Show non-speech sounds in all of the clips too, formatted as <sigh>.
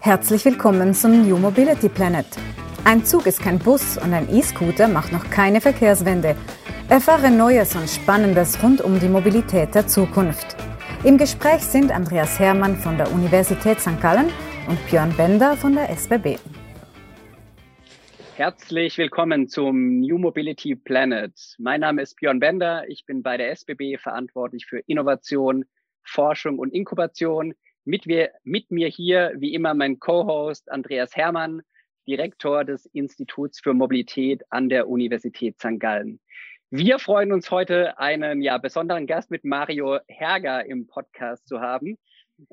Herzlich willkommen zum New Mobility Planet. Ein Zug ist kein Bus und ein E-Scooter macht noch keine Verkehrswende. Erfahre Neues und Spannendes rund um die Mobilität der Zukunft. Im Gespräch sind Andreas Hermann von der Universität St. Gallen und Björn Bender von der SBB. Herzlich willkommen zum New Mobility Planet. Mein Name ist Björn Bender. Ich bin bei der SBB verantwortlich für Innovation, Forschung und Inkubation. Mit mir, mit mir hier, wie immer, mein Co-Host Andreas Hermann, Direktor des Instituts für Mobilität an der Universität St. Gallen. Wir freuen uns heute, einen ja, besonderen Gast mit Mario Herger im Podcast zu haben.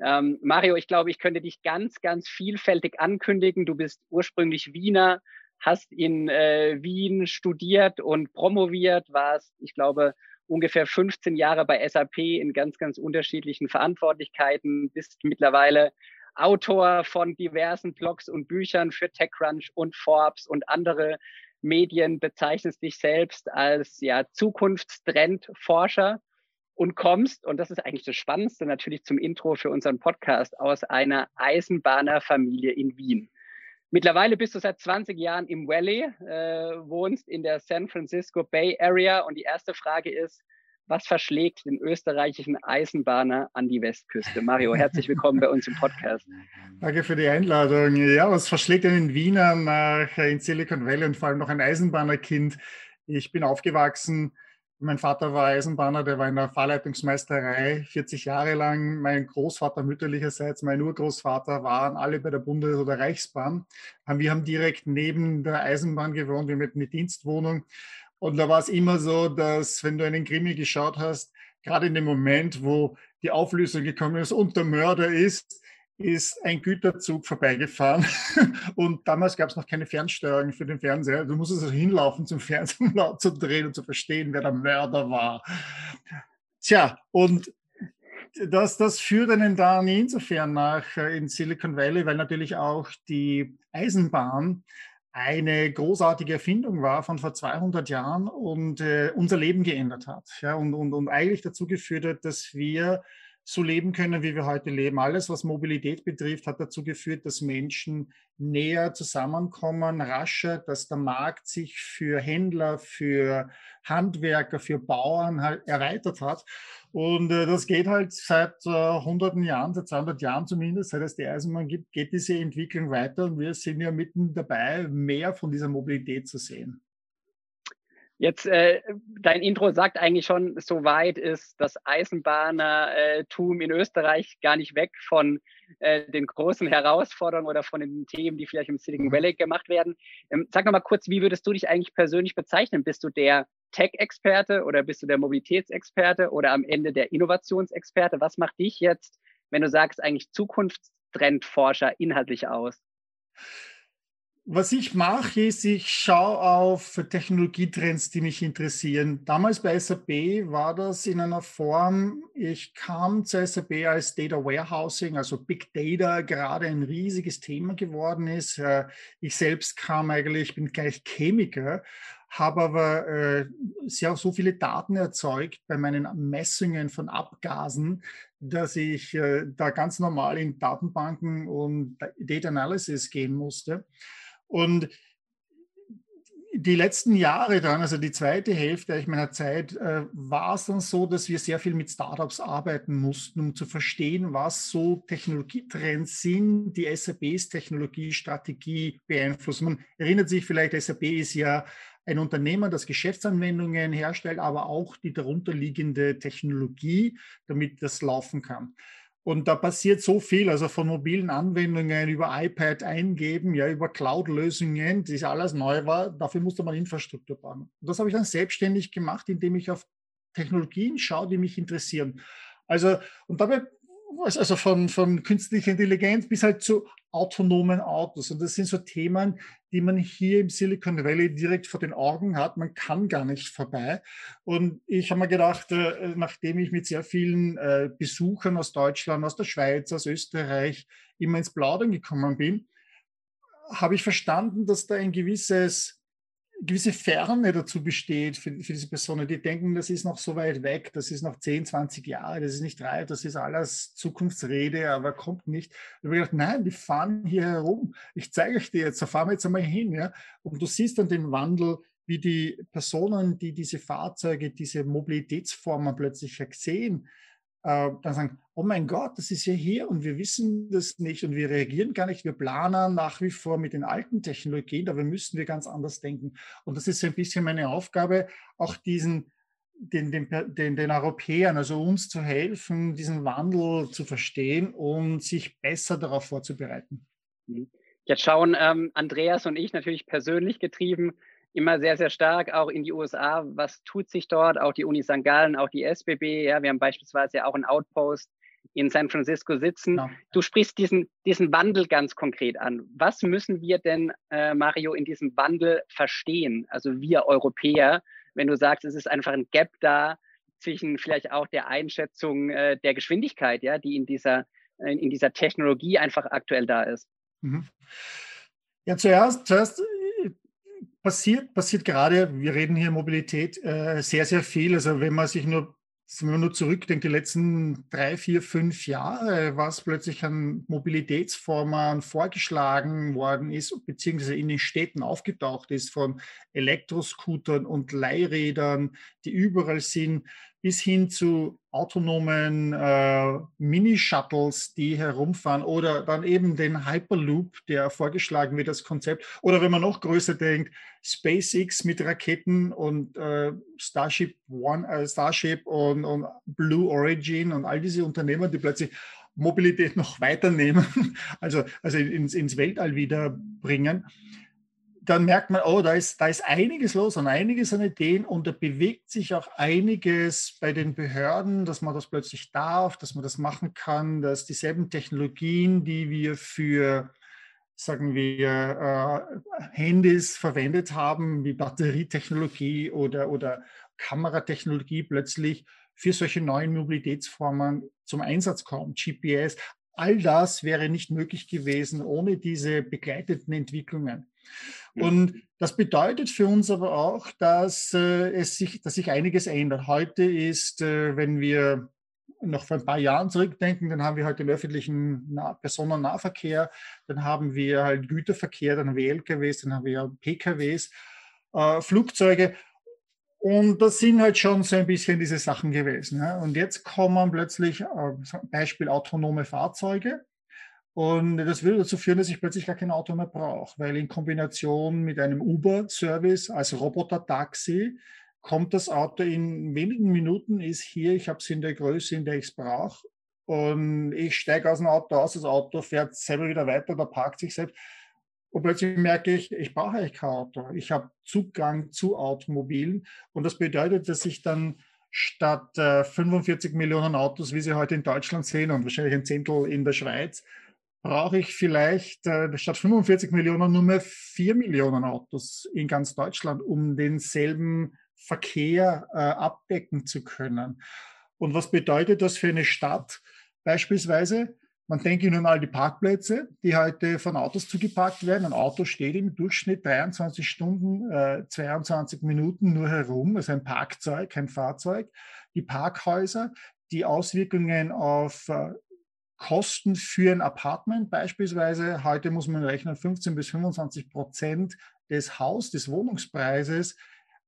Ähm, Mario, ich glaube, ich könnte dich ganz, ganz vielfältig ankündigen. Du bist ursprünglich Wiener, hast in äh, Wien studiert und promoviert, warst, ich glaube, ungefähr 15 Jahre bei SAP in ganz, ganz unterschiedlichen Verantwortlichkeiten, bist mittlerweile Autor von diversen Blogs und Büchern für TechCrunch und Forbes und andere Medien, bezeichnest dich selbst als ja, Zukunftstrendforscher und kommst, und das ist eigentlich das Spannendste natürlich zum Intro für unseren Podcast, aus einer Eisenbahnerfamilie in Wien. Mittlerweile bist du seit 20 Jahren im Valley, äh, wohnst in der San Francisco Bay Area und die erste Frage ist, was verschlägt den österreichischen Eisenbahner an die Westküste? Mario, herzlich willkommen bei uns im Podcast. <laughs> Danke für die Einladung. Ja, was verschlägt einen Wiener nach in Silicon Valley und vor allem noch ein Eisenbahnerkind? Ich bin aufgewachsen mein Vater war Eisenbahner, der war in der Fahrleitungsmeisterei 40 Jahre lang. Mein Großvater mütterlicherseits, mein Urgroßvater waren alle bei der Bundes- oder Reichsbahn. Wir haben direkt neben der Eisenbahn gewohnt, wir hatten eine Dienstwohnung. Und da war es immer so, dass wenn du einen Krimi geschaut hast, gerade in dem Moment, wo die Auflösung gekommen ist und der Mörder ist, ist ein Güterzug vorbeigefahren <laughs> und damals gab es noch keine Fernsteuerung für den Fernseher. Du musstest also hinlaufen zum Fernsehen, <laughs> um laut zu drehen und zu verstehen, wer der Mörder war. Tja, und das, das führt einen dann insofern nach äh, in Silicon Valley, weil natürlich auch die Eisenbahn eine großartige Erfindung war von vor 200 Jahren und äh, unser Leben geändert hat. Ja, und, und, und eigentlich dazu geführt hat, dass wir so leben können, wie wir heute leben. Alles, was Mobilität betrifft, hat dazu geführt, dass Menschen näher zusammenkommen, rascher, dass der Markt sich für Händler, für Handwerker, für Bauern halt erweitert hat. Und äh, das geht halt seit äh, hunderten Jahren, seit 200 Jahren zumindest, seit es die Eisenbahn gibt, geht diese Entwicklung weiter und wir sind ja mitten dabei, mehr von dieser Mobilität zu sehen. Jetzt, äh, dein Intro sagt eigentlich schon, so weit ist das Eisenbahnertum in Österreich gar nicht weg von äh, den großen Herausforderungen oder von den Themen, die vielleicht im Silicon Valley gemacht werden. Ähm, sag noch mal kurz, wie würdest du dich eigentlich persönlich bezeichnen? Bist du der Tech-Experte oder bist du der Mobilitätsexperte oder am Ende der Innovationsexperte? Was macht dich jetzt, wenn du sagst, eigentlich Zukunftstrendforscher inhaltlich aus? Was ich mache, ist, ich schaue auf Technologietrends, die mich interessieren. Damals bei SAP war das in einer Form, ich kam zu SAP als Data Warehousing, also Big Data, gerade ein riesiges Thema geworden ist. Äh, ich selbst kam eigentlich, ich bin gleich Chemiker, habe aber äh, sehr so viele Daten erzeugt bei meinen Messungen von Abgasen, dass ich äh, da ganz normal in Datenbanken und Data Analysis gehen musste. Und die letzten Jahre dann, also die zweite Hälfte meiner Zeit, äh, war es dann so, dass wir sehr viel mit Startups arbeiten mussten, um zu verstehen, was so Technologietrends sind, die SAPs Technologiestrategie beeinflussen. Man erinnert sich vielleicht, SAP ist ja ein Unternehmen, das Geschäftsanwendungen herstellt, aber auch die darunterliegende Technologie, damit das laufen kann. Und da passiert so viel, also von mobilen Anwendungen über iPad eingeben, ja, über Cloud-Lösungen, das alles neu war. Dafür musste man Infrastruktur bauen. Und das habe ich dann selbstständig gemacht, indem ich auf Technologien schaue, die mich interessieren. Also, und dabei also von, von künstlicher Intelligenz bis halt zu autonomen Autos. Und das sind so Themen, die man hier im Silicon Valley direkt vor den Augen hat. Man kann gar nicht vorbei. Und ich habe mir gedacht, äh, nachdem ich mit sehr vielen äh, Besuchern aus Deutschland, aus der Schweiz, aus Österreich immer ins Plaudern gekommen bin, habe ich verstanden, dass da ein gewisses gewisse Ferne dazu besteht für, für, diese Personen. Die denken, das ist noch so weit weg, das ist noch 10, 20 Jahre, das ist nicht reif, das ist alles Zukunftsrede, aber kommt nicht. Ich habe gedacht, nein, die fahren hier herum. Ich zeige euch die jetzt, da fahren wir jetzt einmal hin. Ja? Und du siehst dann den Wandel, wie die Personen, die diese Fahrzeuge, diese Mobilitätsformen plötzlich sehen, äh, dann sagen, oh mein Gott, das ist ja hier und wir wissen das nicht und wir reagieren gar nicht. Wir planen nach wie vor mit den alten Technologien, dabei müssen wir ganz anders denken. Und das ist ein bisschen meine Aufgabe, auch diesen, den, den, den, den Europäern, also uns zu helfen, diesen Wandel zu verstehen und sich besser darauf vorzubereiten. Jetzt schauen ähm, Andreas und ich natürlich persönlich getrieben immer sehr, sehr stark auch in die USA. Was tut sich dort? Auch die Uni St. Gallen, auch die SBB. Ja, wir haben beispielsweise auch einen Outpost in San Francisco sitzen. Genau. Du sprichst diesen, diesen Wandel ganz konkret an. Was müssen wir denn, äh, Mario, in diesem Wandel verstehen? Also wir Europäer, wenn du sagst, es ist einfach ein Gap da zwischen vielleicht auch der Einschätzung äh, der Geschwindigkeit, ja, die in dieser, äh, in dieser Technologie einfach aktuell da ist. Mhm. Ja, zuerst, zuerst passiert, passiert gerade, wir reden hier Mobilität, äh, sehr, sehr viel. Also wenn man sich nur, wenn man nur zurückdenkt, die letzten drei, vier, fünf Jahre, was plötzlich an Mobilitätsformen vorgeschlagen worden ist, beziehungsweise in den Städten aufgetaucht ist, von Elektroscootern und Leihrädern, die überall sind, bis hin zu autonomen äh, Mini-Shuttles, die herumfahren oder dann eben den Hyperloop, der vorgeschlagen wird, das Konzept. Oder wenn man noch größer denkt, SpaceX mit Raketen und äh, Starship One, äh, Starship und, und Blue Origin und all diese Unternehmen, die plötzlich Mobilität noch weiternehmen, <laughs> also, also ins, ins Weltall wieder bringen dann merkt man, oh, da ist, da ist einiges los und einiges an Ideen und da bewegt sich auch einiges bei den Behörden, dass man das plötzlich darf, dass man das machen kann, dass dieselben Technologien, die wir für, sagen wir, äh, Handys verwendet haben, wie Batterietechnologie oder, oder Kameratechnologie, plötzlich für solche neuen Mobilitätsformen zum Einsatz kommen. GPS, all das wäre nicht möglich gewesen ohne diese begleiteten Entwicklungen. Und das bedeutet für uns aber auch, dass äh, es sich, dass sich einiges ändert. Heute ist, äh, wenn wir noch vor ein paar Jahren zurückdenken, dann haben wir halt den öffentlichen nah Personennahverkehr, dann haben wir halt Güterverkehr, dann haben wir LKWs, dann haben wir PKWs, äh, Flugzeuge. Und das sind halt schon so ein bisschen diese Sachen gewesen. Ja. Und jetzt kommen plötzlich, äh, Beispiel autonome Fahrzeuge. Und das würde dazu führen, dass ich plötzlich gar kein Auto mehr brauche, weil in Kombination mit einem Uber-Service als Roboter-Taxi kommt das Auto in wenigen Minuten, ist hier, ich habe es in der Größe, in der ich es brauche. Und ich steige aus dem Auto aus, das Auto fährt selber wieder weiter oder parkt sich selbst. Und plötzlich merke ich, ich brauche eigentlich kein Auto. Ich habe Zugang zu Automobilen. Und das bedeutet, dass ich dann statt äh, 45 Millionen Autos, wie sie heute in Deutschland sehen und wahrscheinlich ein Zehntel in der Schweiz, brauche ich vielleicht äh, statt 45 Millionen nur mehr 4 Millionen Autos in ganz Deutschland, um denselben Verkehr äh, abdecken zu können. Und was bedeutet das für eine Stadt beispielsweise? Man denke nun an die Parkplätze, die heute von Autos zugeparkt werden. Ein Auto steht im Durchschnitt 23 Stunden, äh, 22 Minuten nur herum, also ein Parkzeug, kein Fahrzeug. Die Parkhäuser, die Auswirkungen auf äh, Kosten für ein Apartment beispielsweise, heute muss man rechnen, 15 bis 25 Prozent des Haus, des Wohnungspreises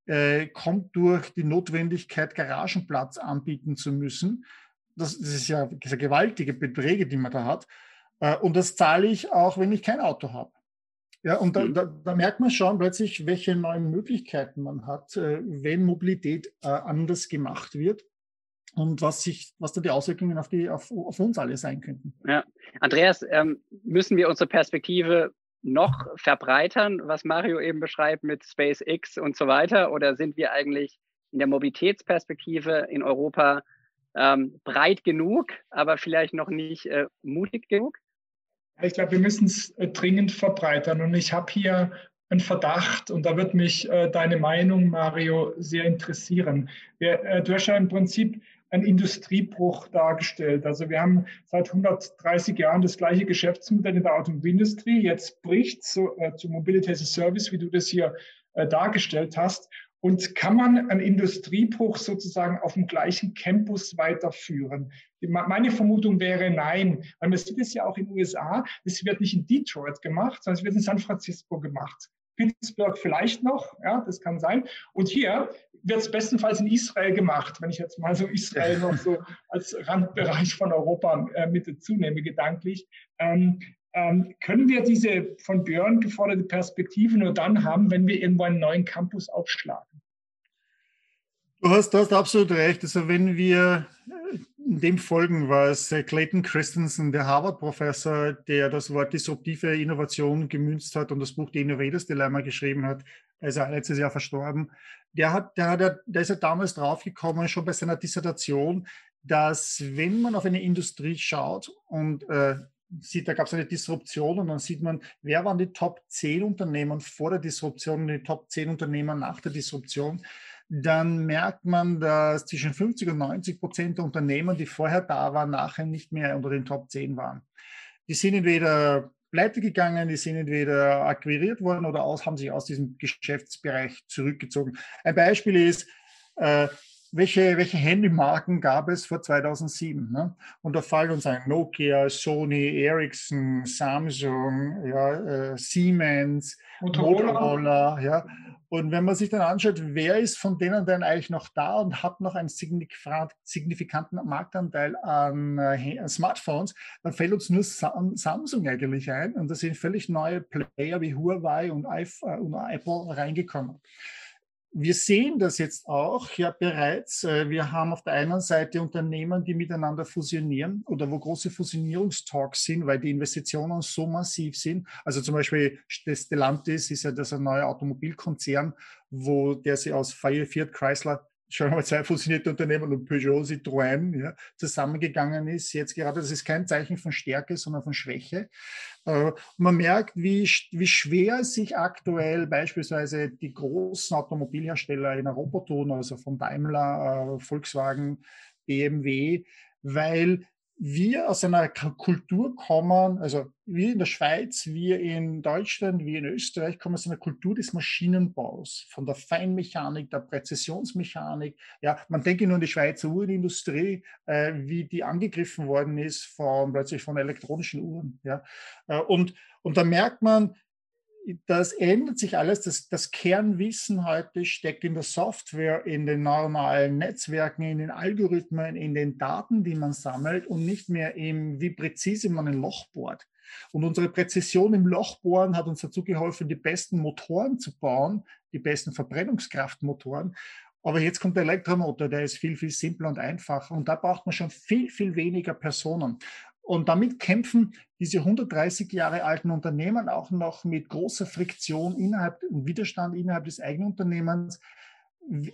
äh, kommt durch die Notwendigkeit, Garagenplatz anbieten zu müssen. Das, das ist ja das ist gewaltige Beträge, die man da hat. Äh, und das zahle ich auch, wenn ich kein Auto habe. Ja, und da, mhm. da, da, merkt man schon plötzlich, welche neuen Möglichkeiten man hat, äh, wenn Mobilität äh, anders gemacht wird und was sich, was da die Auswirkungen auf die, auf, auf uns alle sein könnten. Ja, Andreas, ähm, müssen wir unsere Perspektive noch verbreitern, was Mario eben beschreibt mit SpaceX und so weiter, oder sind wir eigentlich in der Mobilitätsperspektive in Europa ähm, breit genug, aber vielleicht noch nicht äh, mutig genug? Ich glaube, wir müssen es äh, dringend verbreitern. Und ich habe hier einen Verdacht und da wird mich äh, deine Meinung, Mario, sehr interessieren. Wir, äh, du hast ja im Prinzip ein Industriebruch dargestellt. Also wir haben seit 130 Jahren das gleiche Geschäftsmodell in der Automobilindustrie. Jetzt bricht zu, äh, zu Mobility as a Service, wie du das hier äh, dargestellt hast. Und kann man einen Industriebruch sozusagen auf dem gleichen Campus weiterführen? Meine Vermutung wäre nein, weil man sieht es ja auch in den USA, es wird nicht in Detroit gemacht, sondern es wird in San Francisco gemacht. Pittsburgh vielleicht noch, ja, das kann sein. Und hier wird es bestenfalls in Israel gemacht, wenn ich jetzt mal so Israel noch so als Randbereich von Europa äh, mit dazu nehme, gedanklich. Ähm, ähm, können wir diese von Björn geforderte Perspektive nur dann haben, wenn wir irgendwo einen neuen Campus aufschlagen? Du hast, du hast absolut recht. Also wenn wir dem folgen, was Clayton Christensen, der Harvard-Professor, der das Wort disruptive Innovation gemünzt hat und das Buch The Innovators Dilemma geschrieben hat, er ist ja letztes Jahr verstorben, der, hat, der, hat, der ist ja damals draufgekommen, schon bei seiner Dissertation, dass wenn man auf eine Industrie schaut und äh, sieht, da gab es eine Disruption und dann sieht man, wer waren die Top 10 Unternehmen vor der Disruption und die Top 10 Unternehmen nach der Disruption, dann merkt man, dass zwischen 50 und 90 Prozent der Unternehmen, die vorher da waren, nachher nicht mehr unter den Top 10 waren. Die sind entweder pleite gegangen, die sind entweder akquiriert worden oder aus, haben sich aus diesem Geschäftsbereich zurückgezogen. Ein Beispiel ist, äh, welche, welche Handymarken gab es vor 2007? Ne? Und da fallen uns ein Nokia, Sony, Ericsson, Samsung, ja, äh, Siemens, Motorola. Motorola ja. Und wenn man sich dann anschaut, wer ist von denen denn eigentlich noch da und hat noch einen signifikanten Marktanteil an äh, Smartphones, dann fällt uns nur Samsung eigentlich ein. Und da sind völlig neue Player wie Huawei und, und Apple reingekommen wir sehen das jetzt auch ja bereits. Äh, wir haben auf der einen Seite Unternehmen, die miteinander fusionieren oder wo große Fusionierungstalks sind, weil die Investitionen so massiv sind. Also zum Beispiel Stellantis ist ja das ein neuer Automobilkonzern, wo der sie aus Fiat Chrysler schon einmal zwei fusionierte Unternehmen und Peugeot, Citroën ja, zusammengegangen ist. Jetzt gerade, das ist kein Zeichen von Stärke, sondern von Schwäche. Äh, man merkt, wie, wie schwer sich aktuell beispielsweise die großen Automobilhersteller in Europa tun, also von Daimler, äh, Volkswagen, BMW, weil wir aus einer Kultur kommen, also wir in der Schweiz, wir in Deutschland, wir in Österreich kommen aus einer Kultur des Maschinenbaus, von der Feinmechanik, der Präzisionsmechanik. Ja, man denke nur an die Schweizer Uhrenindustrie, äh, wie die angegriffen worden ist von plötzlich von elektronischen Uhren. Ja, äh, und und da merkt man, das ändert sich alles. Das, das, Kernwissen heute steckt in der Software, in den neuronalen Netzwerken, in den Algorithmen, in den Daten, die man sammelt und nicht mehr im, wie präzise man ein Loch bohrt. Und unsere Präzision im Lochbohren hat uns dazu geholfen, die besten Motoren zu bauen, die besten Verbrennungskraftmotoren. Aber jetzt kommt der Elektromotor, der ist viel, viel simpler und einfacher. Und da braucht man schon viel, viel weniger Personen. Und damit kämpfen diese 130 Jahre alten Unternehmen auch noch mit großer Friktion innerhalb und Widerstand innerhalb des eigenen Unternehmens.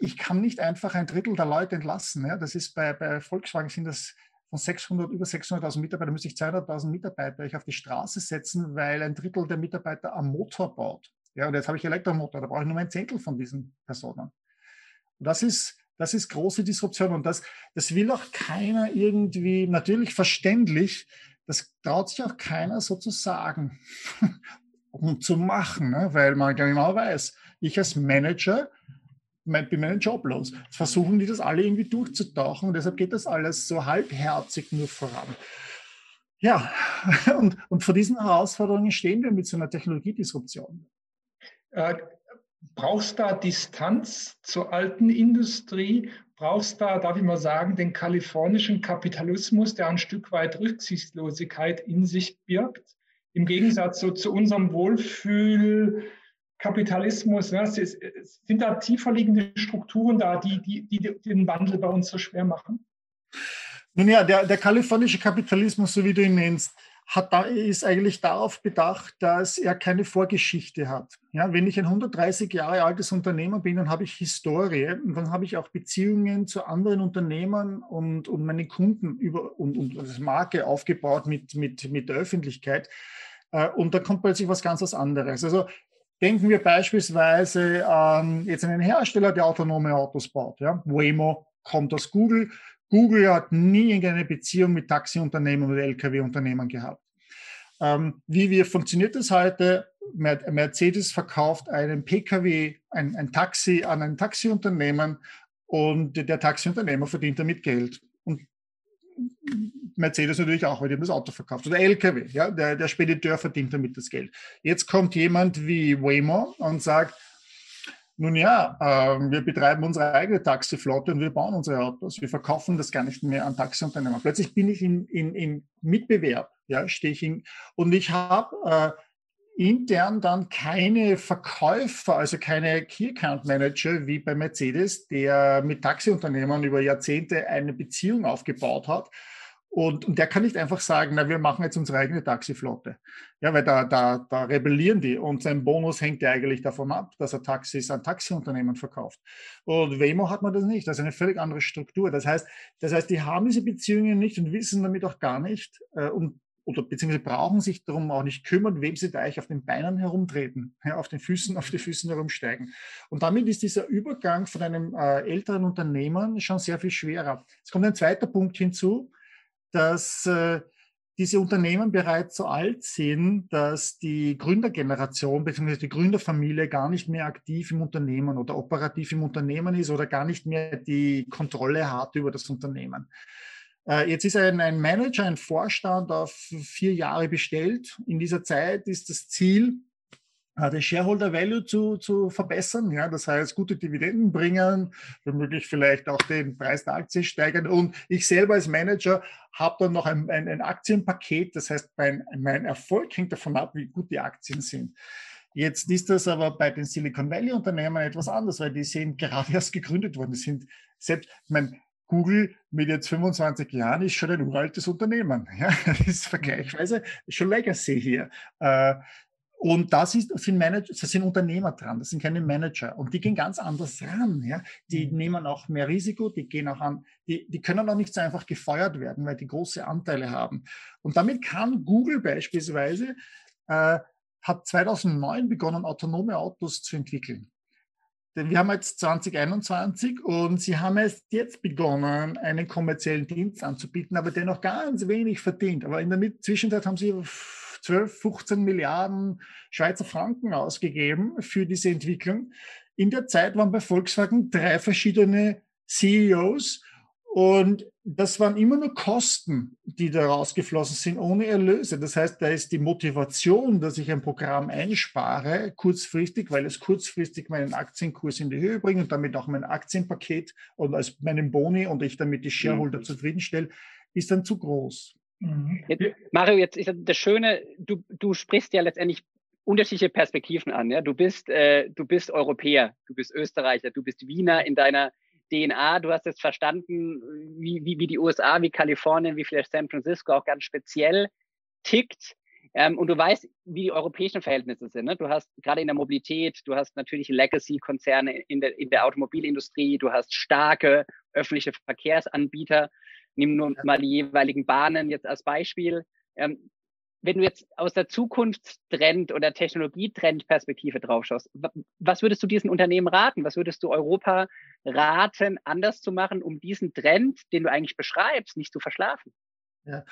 Ich kann nicht einfach ein Drittel der Leute entlassen. Ja. Das ist bei, bei Volkswagen sind das von 600, über 600.000 Mitarbeiter, müsste ich 200.000 Mitarbeiter ich auf die Straße setzen, weil ein Drittel der Mitarbeiter am Motor baut. Ja, und jetzt habe ich Elektromotor, da brauche ich nur ein Zehntel von diesen Personen. Und das ist, das ist große Disruption und das, das will auch keiner irgendwie, natürlich verständlich, das traut sich auch keiner so zu sagen und <laughs> zu machen, ne? weil man genau weiß, ich als Manager bin meinen Job los. Versuchen die das alle irgendwie durchzutauchen und deshalb geht das alles so halbherzig nur voran. Ja, <laughs> und, und vor diesen Herausforderungen stehen wir mit so einer Technologiedisruption. Brauchst da Distanz zur alten Industrie? Brauchst da, darf ich mal sagen, den kalifornischen Kapitalismus, der ein Stück weit Rücksichtslosigkeit in sich birgt? Im Gegensatz so zu unserem Wohlfühlkapitalismus, ne? sind da tiefer liegende Strukturen da, die, die, die den Wandel bei uns so schwer machen? Nun ja, der, der kalifornische Kapitalismus, so wie du ihn nennst, hat da, ist eigentlich darauf bedacht, dass er keine Vorgeschichte hat. Ja, wenn ich ein 130 Jahre altes Unternehmen bin, dann habe ich Historie und dann habe ich auch Beziehungen zu anderen Unternehmen und, und meinen Kunden über und, und Marke aufgebaut mit, mit, mit der Öffentlichkeit. Äh, und da kommt plötzlich was ganz was anderes. Also denken wir beispielsweise an jetzt einen Hersteller, der autonome Autos baut. Ja? Waymo kommt aus Google Google hat nie irgendeine Beziehung mit Taxiunternehmen oder Lkw-Unternehmen gehabt. Ähm, wie wir funktioniert das heute? Mercedes verkauft einen Pkw, ein, ein Taxi an ein Taxiunternehmen und der Taxiunternehmer verdient damit Geld. Und Mercedes natürlich auch, weil die haben das Auto verkauft. Oder LKW, ja, der, der Spediteur verdient damit das Geld. Jetzt kommt jemand wie Waymo und sagt, nun ja, äh, wir betreiben unsere eigene Taxiflotte und wir bauen unsere Autos. Wir verkaufen das gar nicht mehr an Taxiunternehmer. Plötzlich bin ich in, in, in Mitbewerb, ja, stehe ich in, und ich habe äh, intern dann keine Verkäufer, also keine Key Account Manager wie bei Mercedes, der mit Taxiunternehmern über Jahrzehnte eine Beziehung aufgebaut hat. Und, und der kann nicht einfach sagen, na, wir machen jetzt unsere eigene Taxiflotte. Ja, weil da, da, da rebellieren die und sein Bonus hängt ja eigentlich davon ab, dass er Taxis an Taxiunternehmen verkauft. Und Waymo hat man das nicht. Das ist eine völlig andere Struktur. Das heißt, das heißt, die haben diese Beziehungen nicht und wissen damit auch gar nicht, äh, und oder beziehungsweise brauchen sich darum auch nicht kümmern, wem sie da eigentlich auf den Beinen herumtreten, ja, auf den Füßen, auf die Füßen herumsteigen. Und damit ist dieser Übergang von einem äh, älteren Unternehmen schon sehr viel schwerer. Es kommt ein zweiter Punkt hinzu, dass äh, diese Unternehmen bereits so alt sind, dass die Gründergeneration bzw. die Gründerfamilie gar nicht mehr aktiv im Unternehmen oder operativ im Unternehmen ist oder gar nicht mehr die Kontrolle hat über das Unternehmen. Äh, jetzt ist ein, ein Manager, ein Vorstand auf vier Jahre bestellt. In dieser Zeit ist das Ziel, den Shareholder Value zu, zu verbessern. Ja, das heißt, gute Dividenden bringen, womöglich vielleicht auch den Preis der Aktie steigern. Und ich selber als Manager habe dann noch ein, ein, ein Aktienpaket. Das heißt, mein, mein Erfolg hängt davon ab, wie gut die Aktien sind. Jetzt ist das aber bei den Silicon Valley Unternehmen etwas anders, weil die sind gerade erst gegründet worden. Die sind selbst, ich meine, Google mit jetzt 25 Jahren ist schon ein uraltes Unternehmen. <laughs> Ja, das ist vergleichsweise schon Legacy hier. Äh, und das ist, sind Manager, das sind Unternehmer dran, das sind keine Manager. Und die gehen ganz anders ran. Ja? Die mhm. nehmen auch mehr Risiko, die gehen auch an, die, die können auch nicht so einfach gefeuert werden, weil die große Anteile haben. Und damit kann Google beispielsweise, äh, hat 2009 begonnen, autonome Autos zu entwickeln. Denn wir haben jetzt 2021 und sie haben erst jetzt begonnen, einen kommerziellen Dienst anzubieten, aber der noch ganz wenig verdient. Aber in der Zwischenzeit haben sie 12, 15 Milliarden Schweizer Franken ausgegeben für diese Entwicklung. In der Zeit waren bei Volkswagen drei verschiedene CEOs und das waren immer nur Kosten, die da rausgeflossen sind, ohne Erlöse. Das heißt, da ist die Motivation, dass ich ein Programm einspare, kurzfristig, weil es kurzfristig meinen Aktienkurs in die Höhe bringt und damit auch mein Aktienpaket und als meinen Boni und ich damit die Shareholder mhm. zufriedenstelle, ist dann zu groß. Mhm. Jetzt, Mario, jetzt ist das Schöne, du, du sprichst ja letztendlich unterschiedliche Perspektiven an. Ja? Du bist, äh, du bist Europäer, du bist Österreicher, du bist Wiener in deiner DNA, du hast jetzt verstanden, wie, wie, wie die USA, wie Kalifornien, wie vielleicht San Francisco auch ganz speziell tickt. Ähm, und du weißt, wie die europäischen Verhältnisse sind. Ne? Du hast gerade in der Mobilität, du hast natürlich Legacy-Konzerne in der, in der Automobilindustrie, du hast starke öffentliche Verkehrsanbieter. Nimm nur mal die jeweiligen Bahnen jetzt als Beispiel. Ähm, wenn du jetzt aus der Zukunftstrend- oder Technologietrend-Perspektive draufschaust, was würdest du diesen Unternehmen raten? Was würdest du Europa raten, anders zu machen, um diesen Trend, den du eigentlich beschreibst, nicht zu verschlafen? Ja.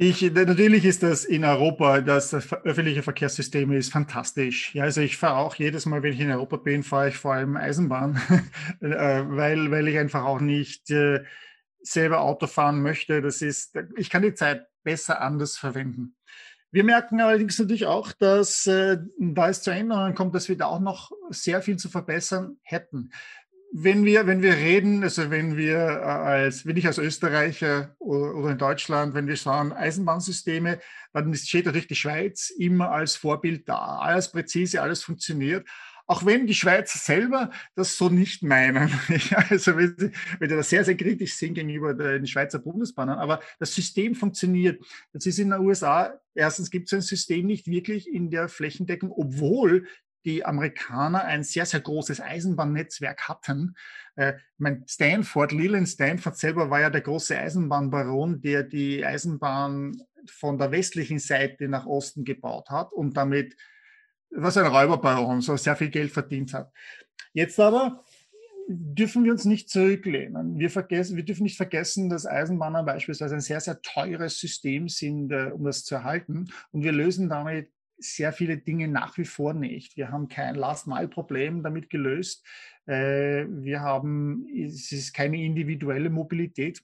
Ich, natürlich ist das in Europa, das öffentliche Verkehrssystem ist fantastisch. Ja, also ich fahre auch jedes Mal, wenn ich in Europa bin, fahre ich vor allem Eisenbahn, <laughs> äh, weil, weil ich einfach auch nicht äh, selber Auto fahren möchte. Das ist, ich kann die Zeit besser anders verwenden. Wir merken allerdings natürlich auch, dass äh, da es zu Änderungen kommt, dass wir da auch noch sehr viel zu verbessern hätten. Wenn wir, wenn wir reden, also wenn wir äh, als, wenn ich als Österreicher oder, in Deutschland, wenn wir schauen Eisenbahnsysteme, dann steht natürlich die Schweiz immer als Vorbild da. Alles präzise, alles funktioniert. Auch wenn die Schweizer selber das so nicht meinen. <laughs> also wenn sie, wenn sie da sehr, sehr kritisch sind gegenüber den Schweizer Bundesbahnen. Aber das System funktioniert. Das ist in den USA, erstens gibt es ein System nicht wirklich in der Flächendeckung, obwohl die Amerikaner ein sehr, sehr großes Eisenbahnnetzwerk hatten. Äh, mein Stanford, Leland Stanford selber war ja der große Eisenbahnbaron, der die Eisenbahn von der westlichen Seite nach Osten gebaut hat und damit was ein Räuberbaron, so sehr viel Geld verdient hat. Jetzt aber dürfen wir uns nicht zurücklehnen. Wir, vergessen, wir dürfen nicht vergessen, dass Eisenbahner beispielsweise ein sehr, sehr teures System sind, äh, um das zu erhalten. Und wir lösen damit sehr viele Dinge nach wie vor nicht. Wir haben kein Last-Mile-Problem damit gelöst. Äh, wir haben, es ist keine individuelle Mobilität.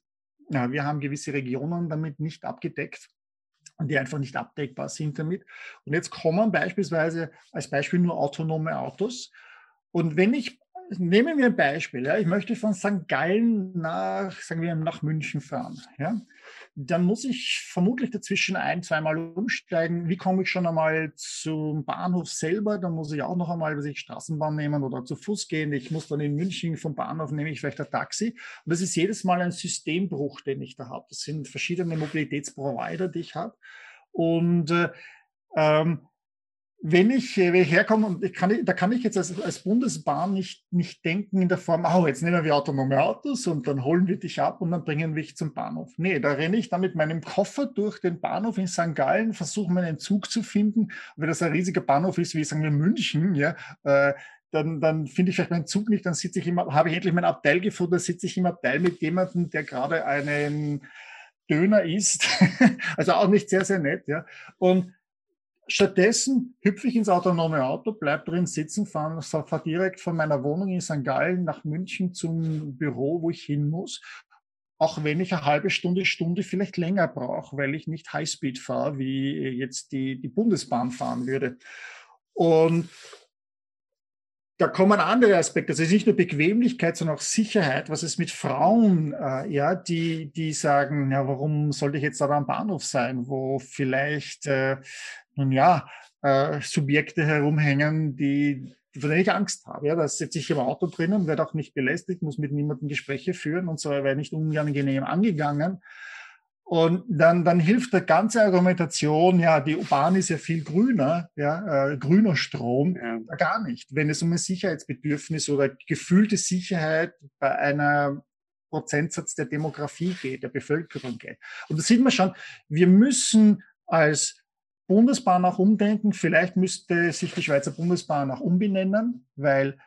Wir haben gewisse Regionen damit nicht abgedeckt und die einfach nicht abdeckbar sind damit. Und jetzt kommen beispielsweise als Beispiel nur autonome Autos. Und wenn ich nehmen wir ein Beispiel. Ja. Ich möchte von St. Gallen nach, sagen wir, nach München fahren. Ja. Dann muss ich vermutlich dazwischen ein, zweimal umsteigen. Wie komme ich schon einmal zum Bahnhof selber? Dann muss ich auch noch einmal was ich Straßenbahn nehmen oder zu Fuß gehen. Ich muss dann in München vom Bahnhof nehme ich vielleicht ein Taxi. Und das ist jedes Mal ein Systembruch, den ich da habe. Das sind verschiedene Mobilitätsprovider, die ich habe. Und äh, ähm, wenn ich, wenn ich herkomme und ich kann, da kann ich jetzt als, als Bundesbahn nicht, nicht denken in der Form, oh, jetzt nehmen wir autonome Autos und dann holen wir dich ab und dann bringen wir dich zum Bahnhof. Nee, da renne ich dann mit meinem Koffer durch den Bahnhof in St. Gallen, versuche meinen Zug zu finden. Wenn das ein riesiger Bahnhof ist, wie sagen wir München, ja, äh, dann, dann finde ich vielleicht meinen Zug nicht, dann sitze ich immer, habe ich endlich mein Abteil gefunden, dann sitze ich im Abteil mit jemandem, der gerade einen Döner isst. <laughs> also auch nicht sehr, sehr nett, ja. Und Stattdessen hüpfe ich ins autonome Auto, bleib drin sitzen, fahre fahr direkt von meiner Wohnung in St. Gallen nach München zum Büro, wo ich hin muss. Auch wenn ich eine halbe Stunde, Stunde vielleicht länger brauche, weil ich nicht Highspeed fahre, wie jetzt die, die Bundesbahn fahren würde. Und da kommen andere Aspekte. Also es ist nicht nur Bequemlichkeit, sondern auch Sicherheit. Was ist mit Frauen, äh, ja, die, die sagen, ja, warum sollte ich jetzt da am Bahnhof sein, wo vielleicht äh, nun ja, äh, Subjekte herumhängen, die, von denen ich Angst habe. Ja, da sitze ich im Auto drinnen, werde auch nicht belästigt, muss mit niemandem Gespräche führen und so werde nicht unangenehm angegangen. Und dann, dann hilft der ganze Argumentation, ja, die Bahn ist ja viel grüner, ja, äh, grüner Strom, ja. gar nicht. Wenn es um ein Sicherheitsbedürfnis oder gefühlte Sicherheit bei einer Prozentsatz der Demografie geht, der Bevölkerung geht. Und da sieht man schon, wir müssen als Bundesbahn auch umdenken. Vielleicht müsste sich die Schweizer Bundesbahn auch umbenennen, weil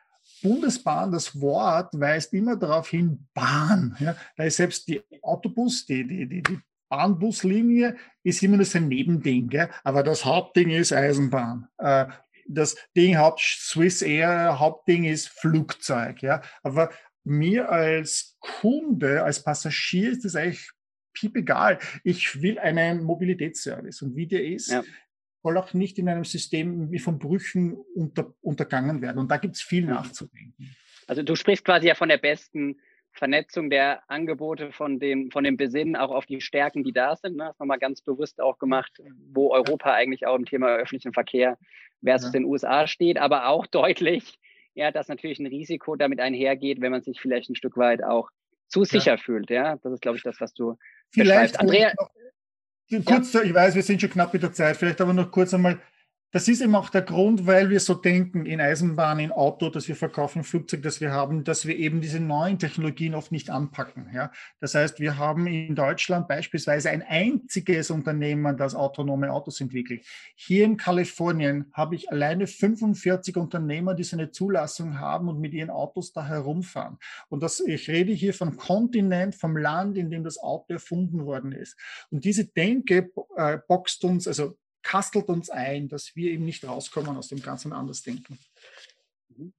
Bundesbahn, das Wort weist immer darauf hin, Bahn. Ja, da ist selbst die Autobus, die, die, die, die Bahnbuslinie ist immer nur ein Nebending, gell? aber das Hauptding ist Eisenbahn. Äh, das Ding Haupt Swiss Air, Hauptding ist Flugzeug. Ja? Aber mir als Kunde, als Passagier ist das eigentlich piep egal. Ich will einen Mobilitätsservice. Und wie der ist, ja. soll auch nicht in einem System wie von Brüchen unter, untergangen werden. Und da gibt es viel nachzudenken. Also du sprichst quasi ja von der besten Vernetzung der Angebote von dem, von dem Besinnen auch auf die Stärken, die da sind. Ne? Das nochmal ganz bewusst auch gemacht, wo Europa eigentlich auch im Thema öffentlichen Verkehr versus ja. den USA steht, aber auch <laughs> deutlich, ja, dass natürlich ein Risiko damit einhergeht, wenn man sich vielleicht ein Stück weit auch zu sicher ja. fühlt. Ja, das ist, glaube ich, das, was du Vielleicht, Andrea, kurz, ja. ich weiß, wir sind schon knapp mit der Zeit, vielleicht aber noch kurz einmal das ist eben auch der Grund, weil wir so denken in Eisenbahn, in Auto, dass wir verkaufen, Flugzeug, dass wir haben, dass wir eben diese neuen Technologien oft nicht anpacken. Ja? Das heißt, wir haben in Deutschland beispielsweise ein einziges Unternehmen, das autonome Autos entwickelt. Hier in Kalifornien habe ich alleine 45 Unternehmer, die so eine Zulassung haben und mit ihren Autos da herumfahren. Und das, ich rede hier vom Kontinent, vom Land, in dem das Auto erfunden worden ist. Und diese Denke äh, boxt uns, also kastelt uns ein, dass wir eben nicht rauskommen aus dem ganzen Andersdenken. Mhm.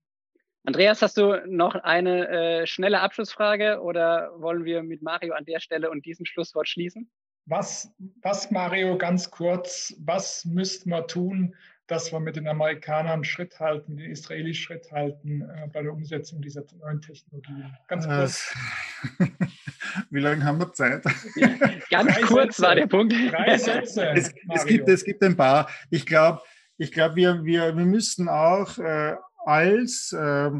Andreas, hast du noch eine äh, schnelle Abschlussfrage oder wollen wir mit Mario an der Stelle und diesem Schlusswort schließen? Was, was Mario, ganz kurz, was müsste man tun, dass wir mit den Amerikanern Schritt halten, mit den Israelis Schritt halten äh, bei der Umsetzung dieser neuen Technologien? Ganz äh, kurz. <laughs> Wie lange haben wir Zeit? Ganz Drei kurz Sätze. war der Punkt. Drei Sätze. Es, es, gibt, es gibt ein paar. Ich glaube, ich glaub, wir, wir, wir müssten auch äh, als äh,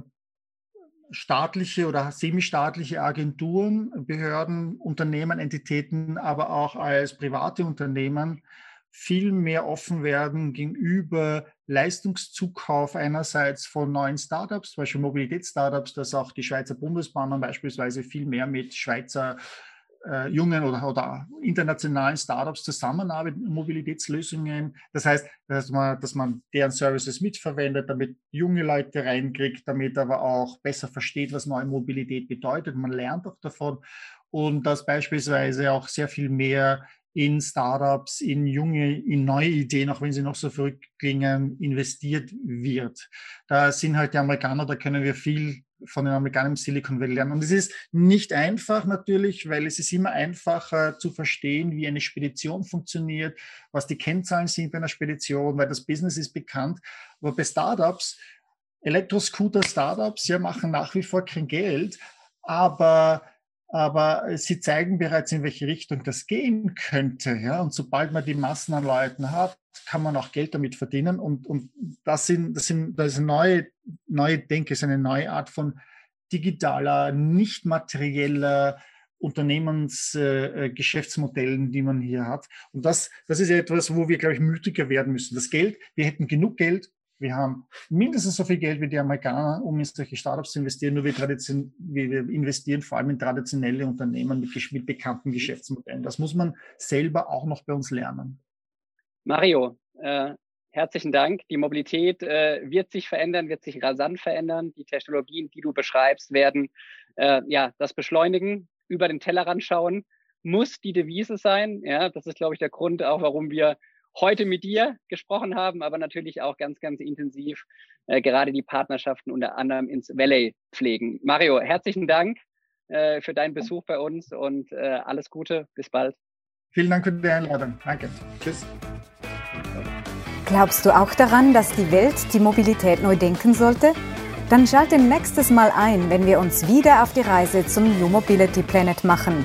staatliche oder semistaatliche Agenturen, Behörden, Unternehmen, Entitäten, aber auch als private Unternehmen viel mehr offen werden gegenüber Leistungszukauf einerseits von neuen Startups, zum Beispiel Mobilitätsstartups, dass auch die Schweizer Bundesbahnen beispielsweise viel mehr mit Schweizer äh, jungen oder, oder internationalen Startups zusammenarbeitet, Mobilitätslösungen. Das heißt, dass man, dass man deren Services mitverwendet, damit junge Leute reinkriegt, damit aber auch besser versteht, was neue Mobilität bedeutet. Man lernt auch davon und dass beispielsweise auch sehr viel mehr in Startups, in junge, in neue Ideen, auch wenn sie noch so verrückt klingen, investiert wird. Da sind halt die Amerikaner, da können wir viel von den Amerikanern im Silicon Valley lernen. Und es ist nicht einfach natürlich, weil es ist immer einfacher zu verstehen, wie eine Spedition funktioniert, was die Kennzahlen sind bei einer Spedition, weil das Business ist bekannt. Aber bei Startups, Elektroscooter-Startups, ja, machen nach wie vor kein Geld, aber aber sie zeigen bereits, in welche Richtung das gehen könnte. Ja? Und sobald man die Massen an Leuten hat, kann man auch Geld damit verdienen. Und, und das, sind, das, sind, das ist eine neue, neue Denke, ist eine neue Art von digitaler, nicht materieller Unternehmensgeschäftsmodellen, äh, die man hier hat. Und das, das ist etwas, wo wir, glaube ich, mutiger werden müssen. Das Geld, wir hätten genug Geld, wir haben mindestens so viel Geld wie die Amerikaner, um in solche Startups zu investieren, nur wir, wir investieren vor allem in traditionelle Unternehmen mit, mit bekannten Geschäftsmodellen. Das muss man selber auch noch bei uns lernen. Mario, äh, herzlichen Dank. Die Mobilität äh, wird sich verändern, wird sich rasant verändern. Die Technologien, die du beschreibst, werden äh, ja das beschleunigen, über den Tellerrand schauen, muss die Devise sein. Ja, das ist, glaube ich, der Grund auch, warum wir heute mit dir gesprochen haben, aber natürlich auch ganz, ganz intensiv äh, gerade die Partnerschaften unter anderem ins Valley pflegen. Mario, herzlichen Dank äh, für deinen Besuch bei uns und äh, alles Gute. Bis bald. Vielen Dank für die Einladung. Danke. Tschüss. Glaubst du auch daran, dass die Welt die Mobilität neu denken sollte? Dann schalte nächstes Mal ein, wenn wir uns wieder auf die Reise zum New Mobility Planet machen.